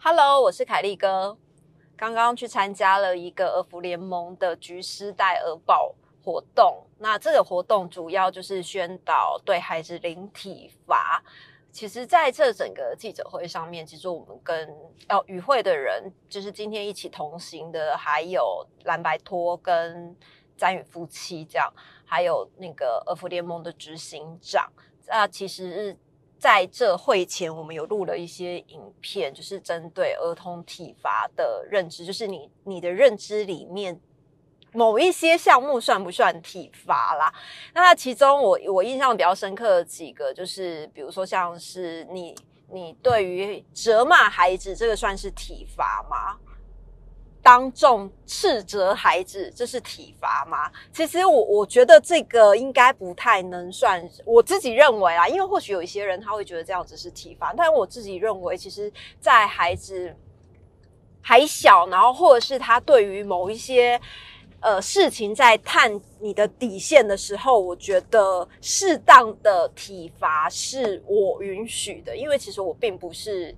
Hello，我是凯利哥。刚刚去参加了一个儿福联盟的橘丝带儿保活动。那这个活动主要就是宣导对孩子零体罚。其实，在这整个记者会上面，其实我们跟哦与会的人，就是今天一起同行的，还有蓝白托跟詹宇夫妻这样，还有那个儿福联盟的执行长。那其实在这会前，我们有录了一些影片，就是针对儿童体罚的认知，就是你你的认知里面。某一些项目算不算体罚啦？那其中我我印象比较深刻的几个，就是比如说像是你你对于责骂孩子，这个算是体罚吗？当众斥责孩子，这是体罚吗？其实我我觉得这个应该不太能算，我自己认为啊，因为或许有一些人他会觉得这样子是体罚，但我自己认为，其实，在孩子还小，然后或者是他对于某一些。呃，事情在探你的底线的时候，我觉得适当的体罚是我允许的，因为其实我并不是。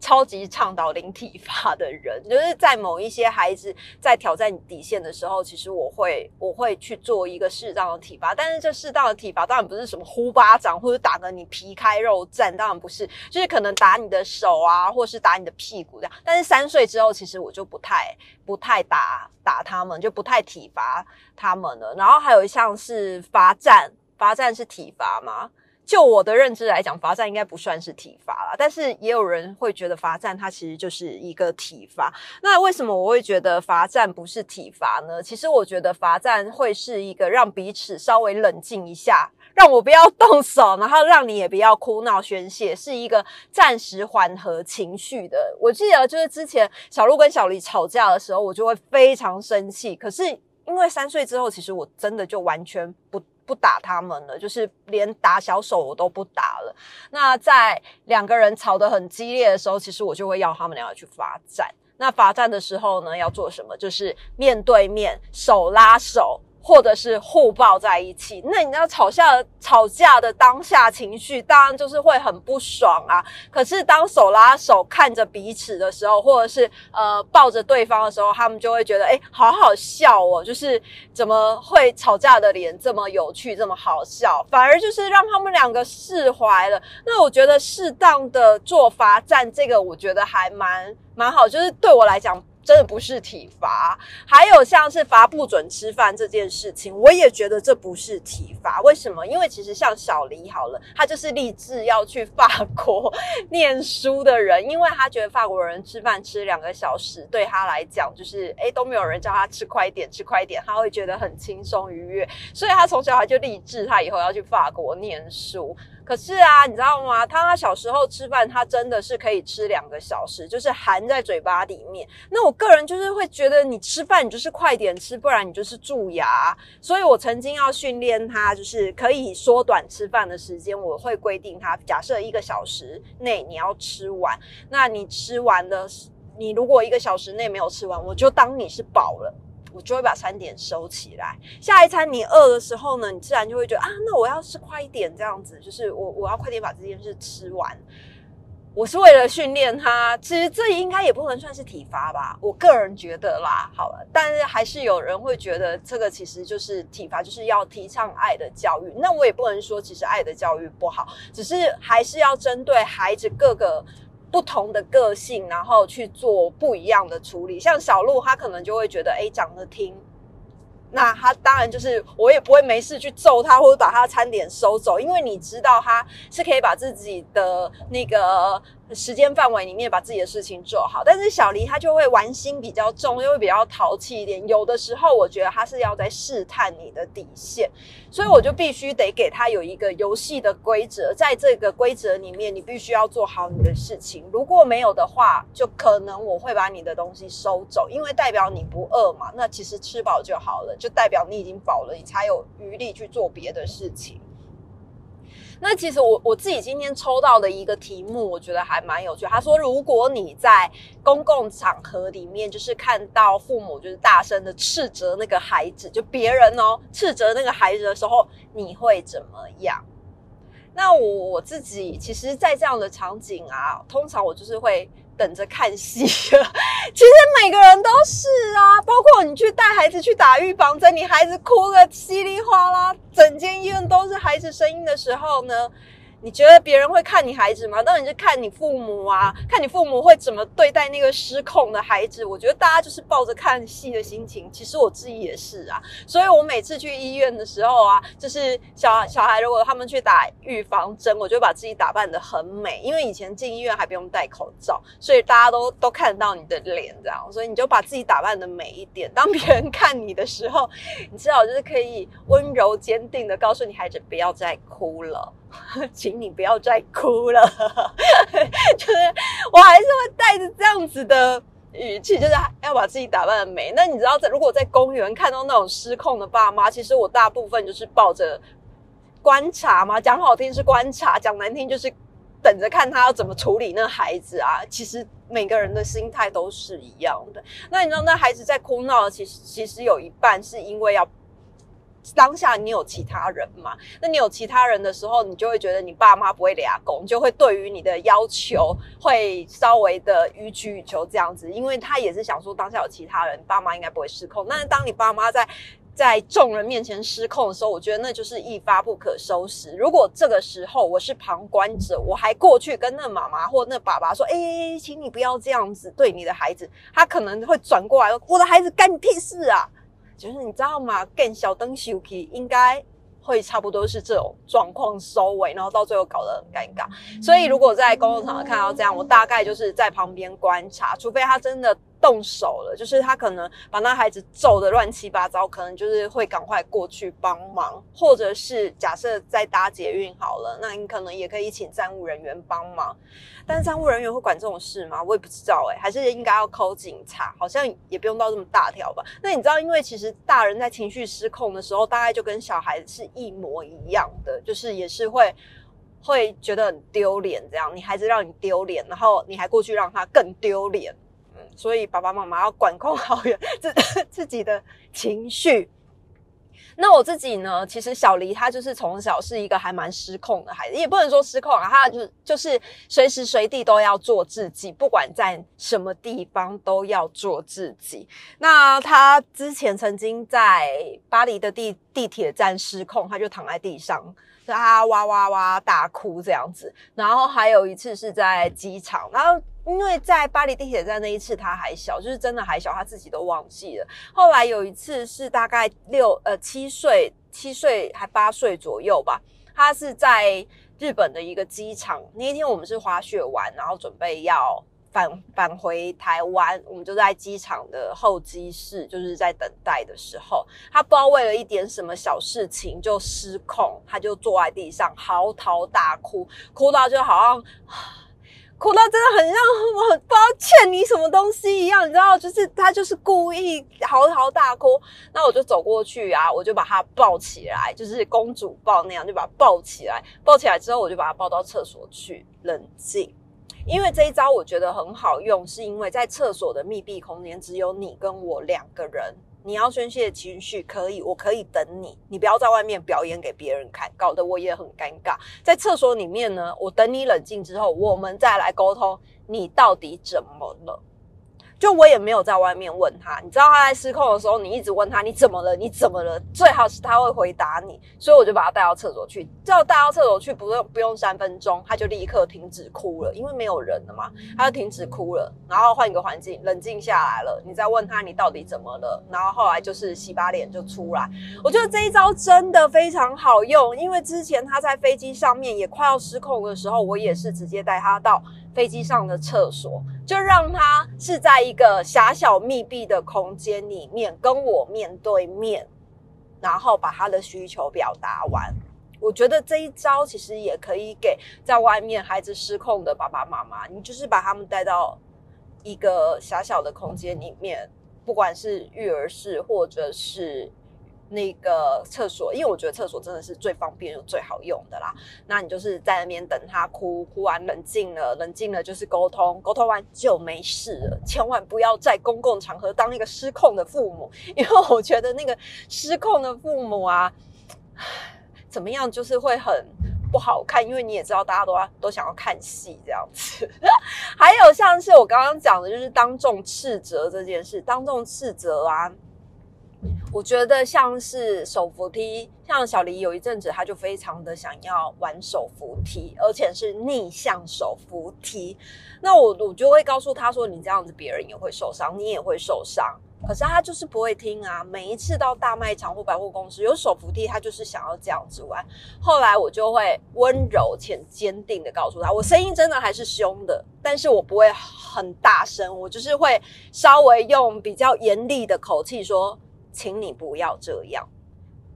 超级倡导零体罚的人，就是在某一些孩子在挑战底线的时候，其实我会我会去做一个适当的体罚。但是这适当的体罚当然不是什么呼巴掌或者打个你皮开肉绽，当然不是，就是可能打你的手啊，或是打你的屁股这样。但是三岁之后，其实我就不太不太打打他们，就不太体罚他们了。然后还有一项是罚站，罚站是体罚吗？就我的认知来讲，罚站应该不算是体罚了，但是也有人会觉得罚站它其实就是一个体罚。那为什么我会觉得罚站不是体罚呢？其实我觉得罚站会是一个让彼此稍微冷静一下，让我不要动手，然后让你也不要哭闹宣泄，是一个暂时缓和情绪的。我记得就是之前小鹿跟小黎吵架的时候，我就会非常生气。可是因为三岁之后，其实我真的就完全不。不打他们了，就是连打小手我都不打了。那在两个人吵得很激烈的时候，其实我就会要他们两个去罚站。那罚站的时候呢，要做什么？就是面对面，手拉手。或者是互抱在一起，那你知道吵架吵架的当下情绪，当然就是会很不爽啊。可是当手拉手看着彼此的时候，或者是呃抱着对方的时候，他们就会觉得哎，好好笑哦，就是怎么会吵架的脸这么有趣，这么好笑，反而就是让他们两个释怀了。那我觉得适当的做罚站，这个我觉得还蛮蛮好，就是对我来讲。真的不是体罚，还有像是罚不准吃饭这件事情，我也觉得这不是体罚。为什么？因为其实像小黎好了，他就是立志要去法国 念书的人，因为他觉得法国人吃饭吃两个小时对他来讲就是诶都没有人叫他吃快一点，吃快一点，他会觉得很轻松愉悦，所以他从小他就立志，他以后要去法国念书。可是啊，你知道吗？他小时候吃饭，他真的是可以吃两个小时，就是含在嘴巴里面。那我个人就是会觉得，你吃饭你就是快点吃，不然你就是蛀牙。所以我曾经要训练他，就是可以缩短吃饭的时间。我会规定他，假设一个小时内你要吃完，那你吃完的，你如果一个小时内没有吃完，我就当你是饱了。我就会把餐点收起来。下一餐你饿的时候呢，你自然就会觉得啊，那我要吃快一点，这样子就是我我要快点把这件事吃完。我是为了训练他，其实这应该也不能算是体罚吧，我个人觉得啦。好了，但是还是有人会觉得这个其实就是体罚，就是要提倡爱的教育。那我也不能说其实爱的教育不好，只是还是要针对孩子各个。不同的个性，然后去做不一样的处理。像小鹿，他可能就会觉得，哎，长得听，那他当然就是我也不会没事去揍他，或者把他餐点收走，因为你知道他是可以把自己的那个。时间范围里面把自己的事情做好，但是小黎他就会玩心比较重，又会比较淘气一点。有的时候我觉得他是要在试探你的底线，所以我就必须得给他有一个游戏的规则，在这个规则里面，你必须要做好你的事情。如果没有的话，就可能我会把你的东西收走，因为代表你不饿嘛。那其实吃饱就好了，就代表你已经饱了，你才有余力去做别的事情。那其实我我自己今天抽到的一个题目，我觉得还蛮有趣。他说，如果你在公共场合里面，就是看到父母就是大声的斥责那个孩子，就别人哦斥责那个孩子的时候，你会怎么样？那我我自己其实，在这样的场景啊，通常我就是会等着看戏。其实每个人都是啊，包括你去带孩子去打预防针，你孩子哭个稀里哗啦，整间医院都是孩子声音的时候呢。你觉得别人会看你孩子吗？当然是看你父母啊，看你父母会怎么对待那个失控的孩子。我觉得大家就是抱着看戏的心情，其实我自己也是啊。所以我每次去医院的时候啊，就是小小孩如果他们去打预防针，我就把自己打扮得很美，因为以前进医院还不用戴口罩，所以大家都都看得到你的脸，这样，所以你就把自己打扮得美一点。当别人看你的时候，你至少就是可以温柔坚定的告诉你孩子不要再哭了。请你不要再哭了，就是我还是会带着这样子的语气，就是要把自己打扮的美。那你知道，在如果在公园看到那种失控的爸妈，其实我大部分就是抱着观察嘛，讲好听是观察，讲难听就是等着看他要怎么处理那孩子啊。其实每个人的心态都是一样的。那你知道，那孩子在哭闹，其实其实有一半是因为要。当下你有其他人嘛？那你有其他人的时候，你就会觉得你爸妈不会俩公，就会对于你的要求会稍微的予取予求这样子，因为他也是想说当下有其他人，爸妈应该不会失控。但是当你爸妈在在众人面前失控的时候，我觉得那就是一发不可收拾。如果这个时候我是旁观者，我还过去跟那妈妈或那爸爸说：“哎，请你不要这样子对你的孩子。”他可能会转过来：“我的孩子干你屁事啊！”就是你知道吗？更小灯修皮应该会差不多是这种状况收尾，然后到最后搞得很尴尬。所以如果在公共场合看到这样，我大概就是在旁边观察，除非他真的。动手了，就是他可能把那孩子揍得乱七八糟，可能就是会赶快过去帮忙，或者是假设在搭捷运好了，那你可能也可以请站务人员帮忙。但是站务人员会管这种事吗？我也不知道哎，还是应该要扣警察，好像也不用到这么大条吧。那你知道，因为其实大人在情绪失控的时候，大概就跟小孩子是一模一样的，就是也是会会觉得很丢脸，这样你孩子让你丢脸，然后你还过去让他更丢脸。所以爸爸妈妈要管控好 自自己的情绪。那我自己呢？其实小黎他就是从小是一个还蛮失控的孩子，也不能说失控啊，他就就是随时随地都要做自己，不管在什么地方都要做自己。那他之前曾经在巴黎的地地铁站失控，他就躺在地上，他哇哇哇大哭这样子。然后还有一次是在机场，然后。因为在巴黎地铁站那一次他还小，就是真的还小，他自己都忘记了。后来有一次是大概六呃七岁七岁还八岁左右吧，他是在日本的一个机场。那一天我们是滑雪完，然后准备要返返回台湾，我们就在机场的候机室，就是在等待的时候，他不知道为了一点什么小事情就失控，他就坐在地上嚎啕大哭，哭到就好像。哭到真的很像我很抱歉你什么东西一样，你知道，就是他就是故意嚎啕大哭。那我就走过去啊，我就把他抱起来，就是公主抱那样，就把他抱起来。抱起来之后，我就把他抱到厕所去冷静。因为这一招我觉得很好用，是因为在厕所的密闭空间只有你跟我两个人。你要宣泄情绪可以，我可以等你。你不要在外面表演给别人看，搞得我也很尴尬。在厕所里面呢，我等你冷静之后，我们再来沟通，你到底怎么了？就我也没有在外面问他，你知道他在失控的时候，你一直问他你怎么了？你怎么了？最好是他会回答你，所以我就把他带到厕所去。叫带到厕所去，不用不用三分钟，他就立刻停止哭了，因为没有人了嘛，他就停止哭了。然后换一个环境，冷静下来了，你再问他你到底怎么了？然后后来就是洗把脸就出来。我觉得这一招真的非常好用，因为之前他在飞机上面也快要失控的时候，我也是直接带他到。飞机上的厕所，就让他是在一一个狭小密闭的空间里面跟我面对面，然后把他的需求表达完。我觉得这一招其实也可以给在外面孩子失控的爸爸妈妈，你就是把他们带到一个狭小的空间里面，不管是育儿室或者是那个厕所，因为我觉得厕所真的是最方便又最好用的啦。那你就是在那边等他哭，哭完冷静了，冷静了就是沟通，沟通完就没事了。千万不要在公共场合当一个失控的父母，因为我觉得那个失控的父母啊，怎么样就是会很不好看，因为你也知道大家都都想要看戏这样子。还有像是我刚刚讲的，就是当众斥责这件事，当众斥责啊。我觉得像是手扶梯，像小黎有一阵子他就非常的想要玩手扶梯，而且是逆向手扶梯。那我我就会告诉他说：“你这样子别人也会受伤，你也会受伤。”可是他就是不会听啊！每一次到大卖场或百货公司有手扶梯，他就是想要这样子玩。后来我就会温柔且坚定的告诉他，我声音真的还是凶的，但是我不会很大声，我就是会稍微用比较严厉的口气说。请你不要这样。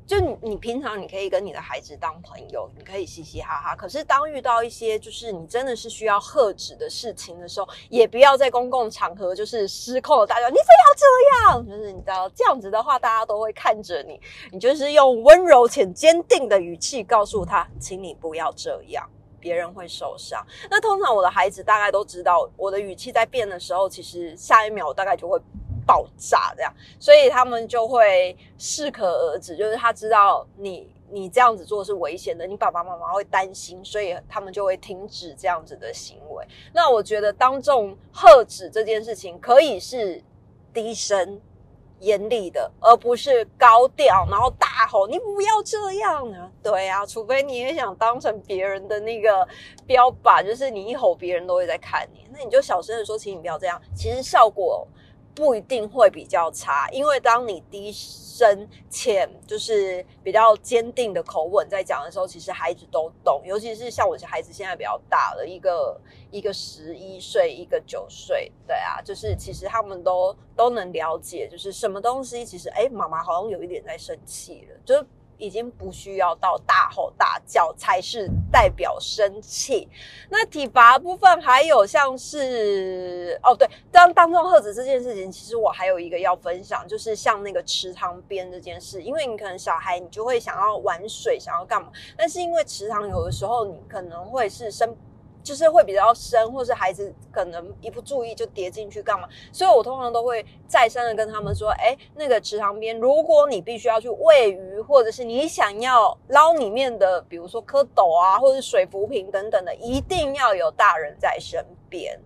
就你，你平常你可以跟你的孩子当朋友，你可以嘻嘻哈哈。可是当遇到一些就是你真的是需要喝止的事情的时候，也不要在公共场合就是失控的大叫，你非要这样。就是你知道这样子的话，大家都会看着你。你就是用温柔且坚定的语气告诉他，请你不要这样，别人会受伤。那通常我的孩子大概都知道，我的语气在变的时候，其实下一秒大概就会。爆炸这样，所以他们就会适可而止，就是他知道你你这样子做是危险的，你爸爸妈妈会担心，所以他们就会停止这样子的行为。那我觉得当众喝止这件事情，可以是低声严厉的，而不是高调然后大吼“你不要这样呢”。对啊，除非你也想当成别人的那个标靶，就是你一吼，别人都会在看你，那你就小声的说，请你不要这样。其实效果。不一定会比较差，因为当你低声浅就是比较坚定的口吻在讲的时候，其实孩子都懂。尤其是像我孩子现在比较大了，一个一个十一岁，一个九岁，对啊，就是其实他们都都能了解，就是什么东西，其实哎，妈妈好像有一点在生气了，就是。已经不需要到大吼大叫才是代表生气。那体罚部分还有像是哦，对，当当众喝止这件事情，其实我还有一个要分享，就是像那个池塘边这件事，因为你可能小孩你就会想要玩水，想要干嘛，但是因为池塘有的时候你可能会是生。就是会比较深，或是孩子可能一不注意就跌进去干嘛？所以我通常都会再三的跟他们说：，哎，那个池塘边，如果你必须要去喂鱼，或者是你想要捞里面的，比如说蝌蚪啊，或者是水浮萍等等的，一定要有大人在身边。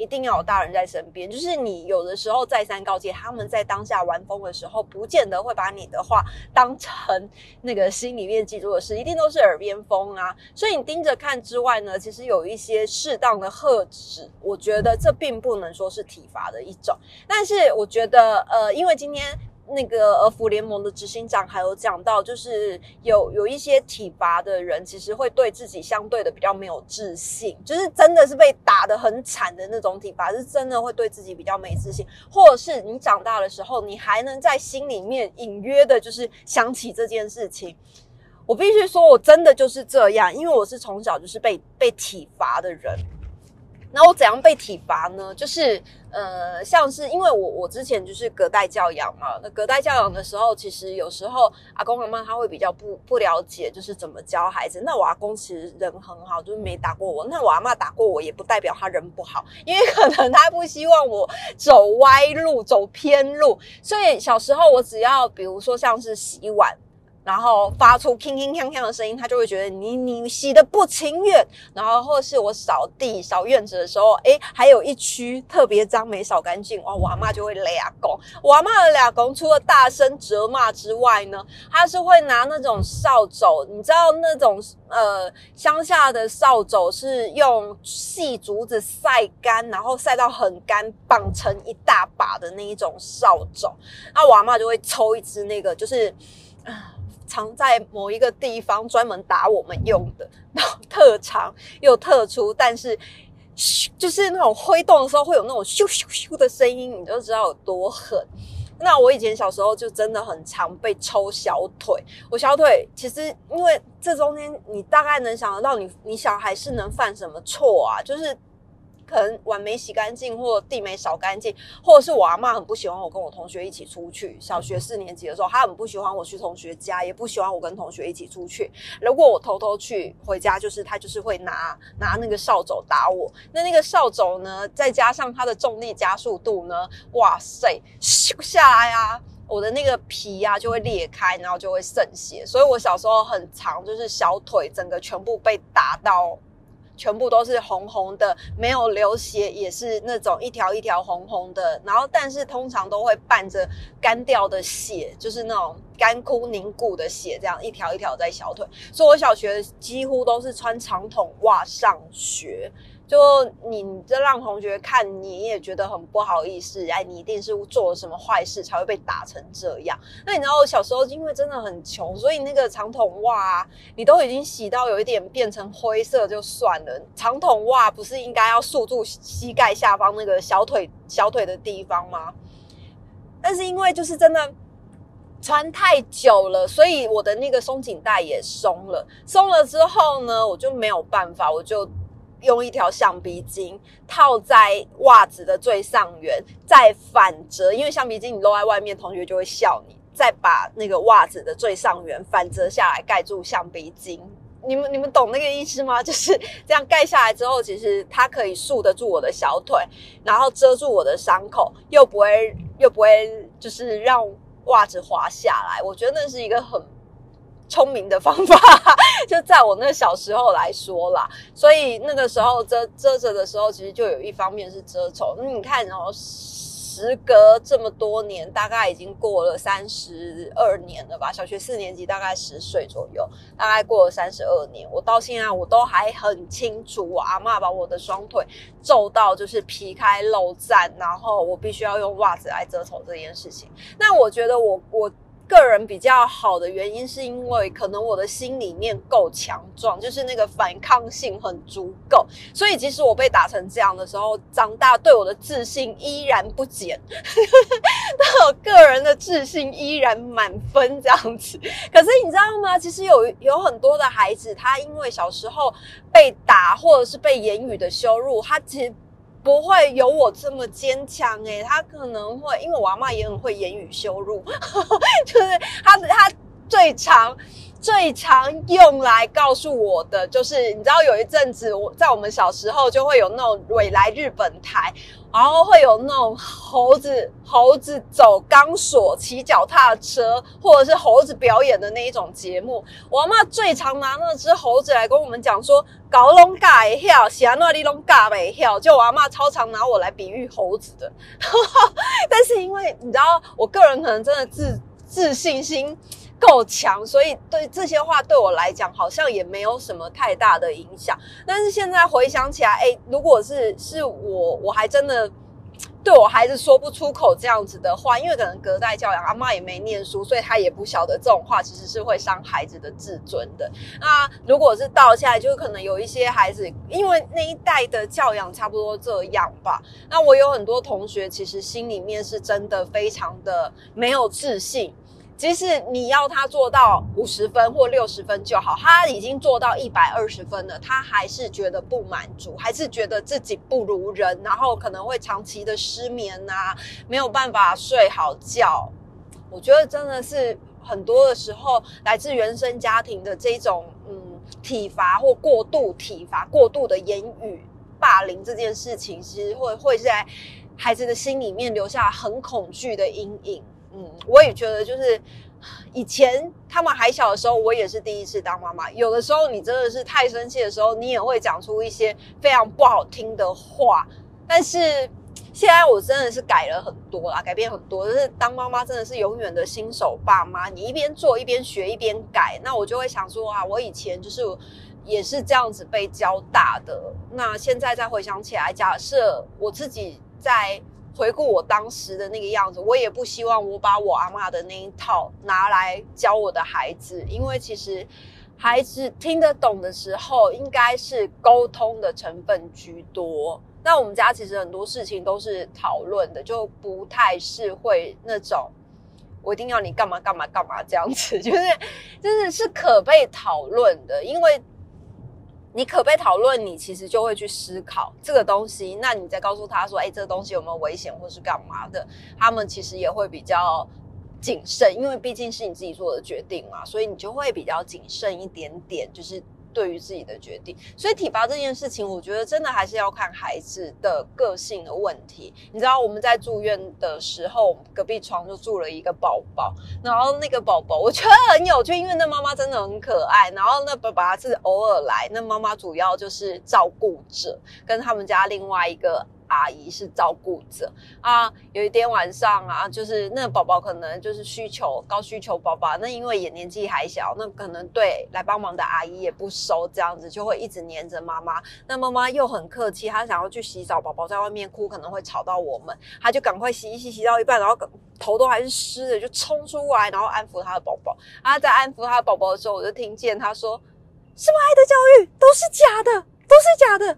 一定要有大人在身边，就是你有的时候再三告诫，他们在当下玩疯的时候，不见得会把你的话当成那个心里面记住的事，一定都是耳边风啊。所以你盯着看之外呢，其实有一些适当的呵止，我觉得这并不能说是体罚的一种。但是我觉得，呃，因为今天。那个儿福联盟的执行长还有讲到，就是有有一些体罚的人，其实会对自己相对的比较没有自信，就是真的是被打的很惨的那种体罚，是真的会对自己比较没自信，或者是你长大的时候，你还能在心里面隐约的，就是想起这件事情。我必须说，我真的就是这样，因为我是从小就是被被体罚的人。那我怎样被体罚呢？就是呃，像是因为我我之前就是隔代教养嘛，那隔代教养的时候，其实有时候阿公阿妈他会比较不不了解，就是怎么教孩子。那我阿公其实人很好，就是没打过我。那我阿妈打过我，也不代表他人不好，因为可能他不希望我走歪路、走偏路。所以小时候我只要比如说像是洗碗。然后发出铿铿锵锵的声音，他就会觉得你你洗的不情愿。然后或是我扫地扫院子的时候，诶，还有一区特别脏没扫干净，哇，我阿妈就会俩公。我阿妈的俩公除了大声责骂之外呢，他是会拿那种扫帚，你知道那种呃乡下的扫帚是用细竹子晒干，然后晒到很干，绑成一大把的那一种扫帚。那我阿妈就会抽一支那个，就是。藏在某一个地方，专门打我们用的，然后特长又特殊，但是咻就是那种挥动的时候会有那种咻咻咻的声音，你就知道有多狠。那我以前小时候就真的很常被抽小腿，我小腿其实因为这中间你大概能想得到，你你小孩是能犯什么错啊？就是。可能碗没洗干净，或地没扫干净，或者是我阿妈很不喜欢我跟我同学一起出去。小学四年级的时候，她很不喜欢我去同学家，也不喜欢我跟同学一起出去。如果我偷偷去回家，就是她就是会拿拿那个扫帚打我。那那个扫帚呢，再加上它的重力加速度呢，哇塞，咻下来啊！我的那个皮呀就会裂开，然后就会渗血，所以我小时候很长，就是小腿整个全部被打到，全部都是红红的，没有流血，也是那种一条一条红红的，然后但是通常都会伴着干掉的血，就是那种干枯凝固的血，这样一条一条在小腿，所以我小学几乎都是穿长筒袜上学。就你这让同学看，你也觉得很不好意思。哎，你一定是做了什么坏事才会被打成这样。那你知道我小时候因为真的很穷，所以那个长筒袜你都已经洗到有一点变成灰色就算了。长筒袜不是应该要束住膝盖下方那个小腿小腿的地方吗？但是因为就是真的穿太久了，所以我的那个松紧带也松了。松了之后呢，我就没有办法，我就。用一条橡皮筋套在袜子的最上缘，再反折，因为橡皮筋你露在外面，同学就会笑你。再把那个袜子的最上缘反折下来，盖住橡皮筋。你们你们懂那个意思吗？就是这样盖下来之后，其实它可以束得住我的小腿，然后遮住我的伤口，又不会又不会就是让袜子滑下来。我觉得那是一个很。聪明的方法，就在我那小时候来说啦，所以那个时候遮遮着的时候，其实就有一方面是遮丑。你看，然后时隔这么多年，大概已经过了三十二年了吧？小学四年级大概十岁左右，大概过了三十二年，我到现在我都还很清楚，我阿妈把我的双腿皱到就是皮开肉绽，然后我必须要用袜子来遮丑这件事情。那我觉得我我。个人比较好的原因，是因为可能我的心里面够强壮，就是那个反抗性很足够，所以即使我被打成这样的时候，长大对我的自信依然不减，那我个人的自信依然满分这样子。可是你知道吗？其实有有很多的孩子，他因为小时候被打或者是被言语的羞辱，他其实。不会有我这么坚强诶，他可能会，因为我阿妈也很会言语羞辱，就是他他最常最常用来告诉我的，就是你知道有一阵子我在我们小时候就会有那种未来日本台。然后会有那种猴子猴子走钢索、骑脚踏车，或者是猴子表演的那一种节目。我妈最常拿那只猴子来跟我们讲说：“搞龙嘎一跳，喜安诺利龙嘎没跳。”就我阿妈超常拿我来比喻猴子的。但是因为你知道，我个人可能真的自自信心。够强，所以对这些话对我来讲好像也没有什么太大的影响。但是现在回想起来，哎，如果是是我，我还真的对我孩子说不出口这样子的话，因为可能隔代教养，阿妈也没念书，所以他也不晓得这种话其实是会伤孩子的自尊的。那如果是倒下来，就可能有一些孩子，因为那一代的教养差不多这样吧。那我有很多同学，其实心里面是真的非常的没有自信。即使你要他做到五十分或六十分就好，他已经做到一百二十分了，他还是觉得不满足，还是觉得自己不如人，然后可能会长期的失眠啊，没有办法睡好觉。我觉得真的是很多的时候来自原生家庭的这种嗯体罚或过度体罚、过度的言语霸凌这件事情，其实会会在孩子的心里面留下很恐惧的阴影。嗯，我也觉得，就是以前他们还小的时候，我也是第一次当妈妈。有的时候，你真的是太生气的时候，你也会讲出一些非常不好听的话。但是现在我真的是改了很多啦，改变很多。就是当妈妈真的是永远的新手爸妈，你一边做一边学一边改。那我就会想说啊，我以前就是也是这样子被教大的。那现在再回想起来，假设我自己在。回顾我当时的那个样子，我也不希望我把我阿妈的那一套拿来教我的孩子，因为其实孩子听得懂的时候，应该是沟通的成分居多。那我们家其实很多事情都是讨论的，就不太是会那种我一定要你干嘛干嘛干嘛这样子，就是就是是可被讨论的，因为你可被讨论，你其实就会去思考这个东西。那你再告诉他说：“哎，这个东西有没有危险，或是干嘛的？”他们其实也会比较谨慎，因为毕竟是你自己做的决定嘛，所以你就会比较谨慎一点点，就是。对于自己的决定，所以体罚这件事情，我觉得真的还是要看孩子的个性的问题。你知道我们在住院的时候，隔壁床就住了一个宝宝，然后那个宝宝我觉得很有趣，因为那妈妈真的很可爱，然后那爸爸是偶尔来，那妈妈主要就是照顾者，跟他们家另外一个。阿姨是照顾者啊，有一天晚上啊，就是那个宝宝可能就是需求高需求宝宝，那因为也年纪还小，那可能对来帮忙的阿姨也不熟，这样子就会一直黏着妈妈。那妈妈又很客气，她想要去洗澡，宝宝在外面哭可能会吵到我们，她就赶快洗一洗，洗到一半，然后头都还是湿的，就冲出来，然后安抚她的宝宝。啊，在安抚她的宝宝的时候，我就听见她说：“什么爱的教育都是假的。”都是假的！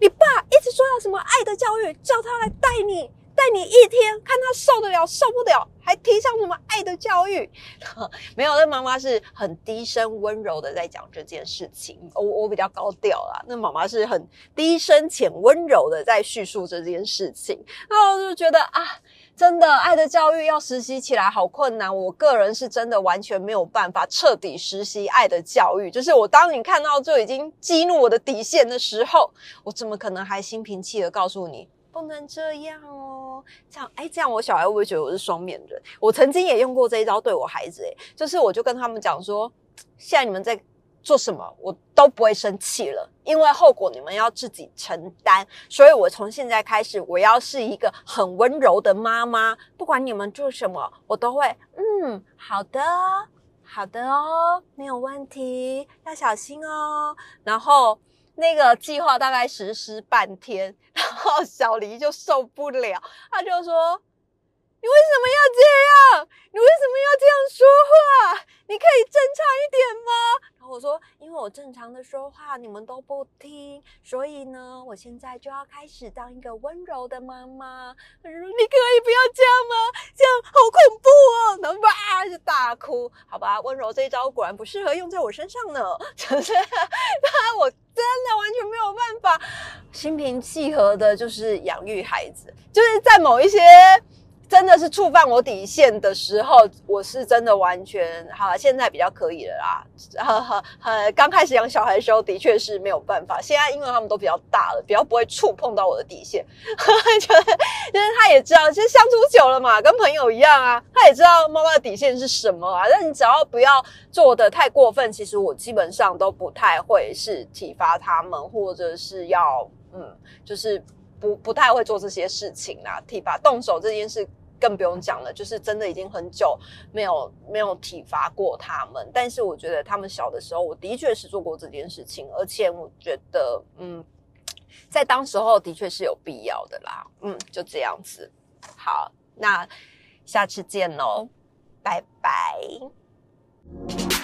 你爸一直说要什么爱的教育，叫他来带你，带你一天，看他受得了受不了，还提倡什么爱的教育？没有，那妈妈是很低声温柔的在讲这件事情。我我比较高调啦，那妈妈是很低声且温柔的在叙述这件事情。那我就觉得啊。真的，爱的教育要实习起来好困难。我个人是真的完全没有办法彻底实习爱的教育。就是我当你看到就已经激怒我的底线的时候，我怎么可能还心平气和告诉你不能这样哦？这样，哎，这样我小孩会不会觉得我是双面人？我曾经也用过这一招对我孩子，哎，就是我就跟他们讲说，现在你们在。做什么我都不会生气了，因为后果你们要自己承担。所以我从现在开始，我要是一个很温柔的妈妈，不管你们做什么，我都会嗯，好的，好的哦，没有问题，要小心哦。然后那个计划大概实施半天，然后小黎就受不了，他就说。你为什么要这样？你为什么要这样说话？你可以正常一点吗？然后我说，因为我正常的说话，你们都不听，所以呢，我现在就要开始当一个温柔的妈妈。：“你可以不要这样吗？这样好恐怖哦！”然后哇就大哭。好吧，温柔这一招果然不适合用在我身上呢。就是他，我真的完全没有办法心平气和的，就是养育孩子，就是在某一些。真的是触犯我底线的时候，我是真的完全哈，现在比较可以了啦。呵呵呵，刚开始养小孩的时候，的确是没有办法。现在因为他们都比较大了，比较不会触碰到我的底线，就 是就是他也知道，其实相处久了嘛，跟朋友一样啊。他也知道妈妈的底线是什么啊。但你只要不要做的太过分，其实我基本上都不太会是体罚他们，或者是要嗯，就是不不太会做这些事情啦。体罚动手这件事。更不用讲了，就是真的已经很久没有没有体罚过他们。但是我觉得他们小的时候，我的确是做过这件事情，而且我觉得，嗯，在当时候的确是有必要的啦。嗯，就这样子。好，那下次见喽，拜拜。